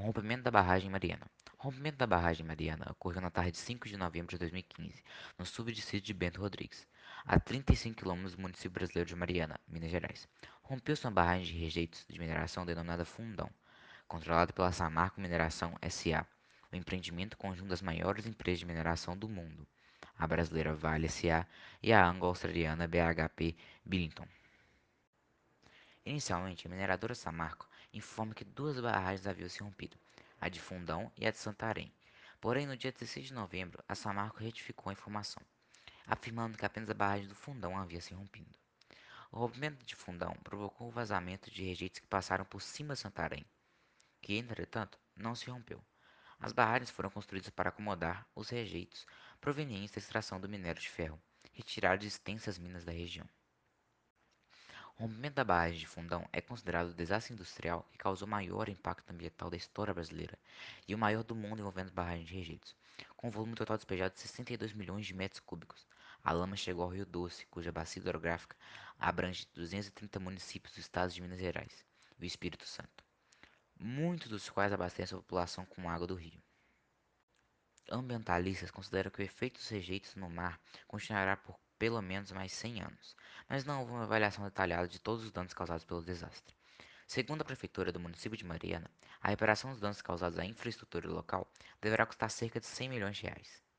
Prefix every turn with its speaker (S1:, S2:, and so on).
S1: O rompimento da barragem Mariana. O rompimento da barragem Mariana ocorreu na tarde de 5 de novembro de 2015, no subdistrito de Bento Rodrigues, a 35 km do município brasileiro de Mariana, Minas Gerais. Rompeu-se uma barragem de rejeitos de mineração denominada Fundão, controlada pela Samarco Mineração SA, o empreendimento conjunto das maiores empresas de mineração do mundo, a brasileira Vale SA e a anglo-australiana BHP Billiton. Inicialmente, a mineradora Samarco informa que duas barragens haviam se rompido, a de Fundão e a de Santarém. Porém, no dia 16 de novembro, a Samarco retificou a informação, afirmando que apenas a barragem do Fundão havia se rompido. O rompimento de Fundão provocou o vazamento de rejeitos que passaram por cima de Santarém, que, entretanto, não se rompeu. As barragens foram construídas para acomodar os rejeitos provenientes da extração do minério de ferro, retirado de extensas minas da região. O rompimento da barragem de Fundão é considerado o desastre industrial que causou o maior impacto ambiental da história brasileira e o maior do mundo envolvendo barragens de rejeitos, com um volume total despejado de 62 milhões de metros cúbicos. A lama chegou ao Rio Doce, cuja bacia hidrográfica abrange 230 municípios dos estados de Minas Gerais e o Espírito Santo, muitos dos quais abastecem a população com água do rio. Ambientalistas consideram que o efeito dos rejeitos no mar continuará por pelo menos mais 100 anos, mas não houve uma avaliação detalhada de todos os danos causados pelo desastre. Segundo a prefeitura do município de Mariana, a reparação dos danos causados à infraestrutura local deverá custar cerca de 100 milhões de reais.